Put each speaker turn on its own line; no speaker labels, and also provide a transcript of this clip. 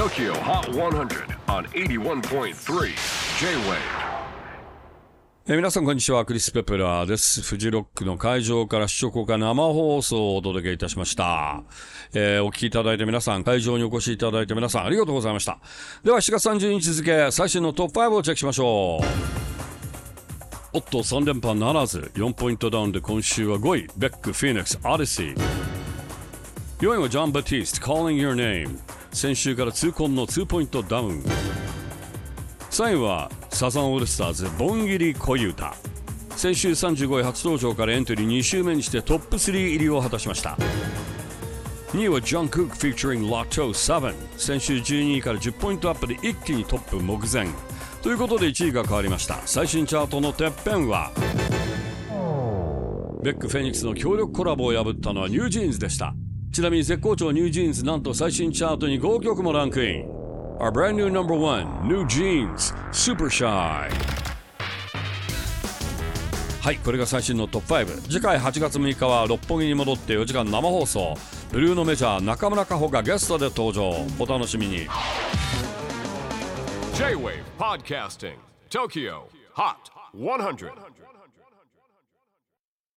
TOKYO HOT 100 on 81.3 J-WAVE.
皆さんこんにちは。クリス・ペプラーです。フジロックの会場から視聴公生放送をお届けいたしました、えーお聞きいただいて皆さん会場にお越しいただいて皆さんありがとうございました。では7月30日付最新のトップ5をチェックしましょう。おっと3連覇ならず4ポイントダウンで今週は5位ベック・フィニックス・オディシー。4位はジョン・バティスト Calling Your Name 先週から痛恨の2ポイントダウン。3位はサザンオールスターズボンギリ小ユタ先週35位初登場からエントリー2週目にしてトップ3入りを果たしました。2位はジョン・クック featuring Lotto 7先週12位から10ポイントアップで一気にトップ目前。ということで1位が変わりました。最新チャートのてっぺんはベック・フェニックスの強力コラボを破ったのはニュージーンズでした。ちなみに絶好調ニュージーンズなんと最新チャートに5曲もランクイン。Our brand new number one, New Jeans, Super Shy. はい、これが最新のトップ5次回8月6日は六本木に戻って4時間生放送。ブルーのメジャー中村佳穂がゲストで登場。お楽しみに。
J-WAVE PODCASTING TOKYO HOT 100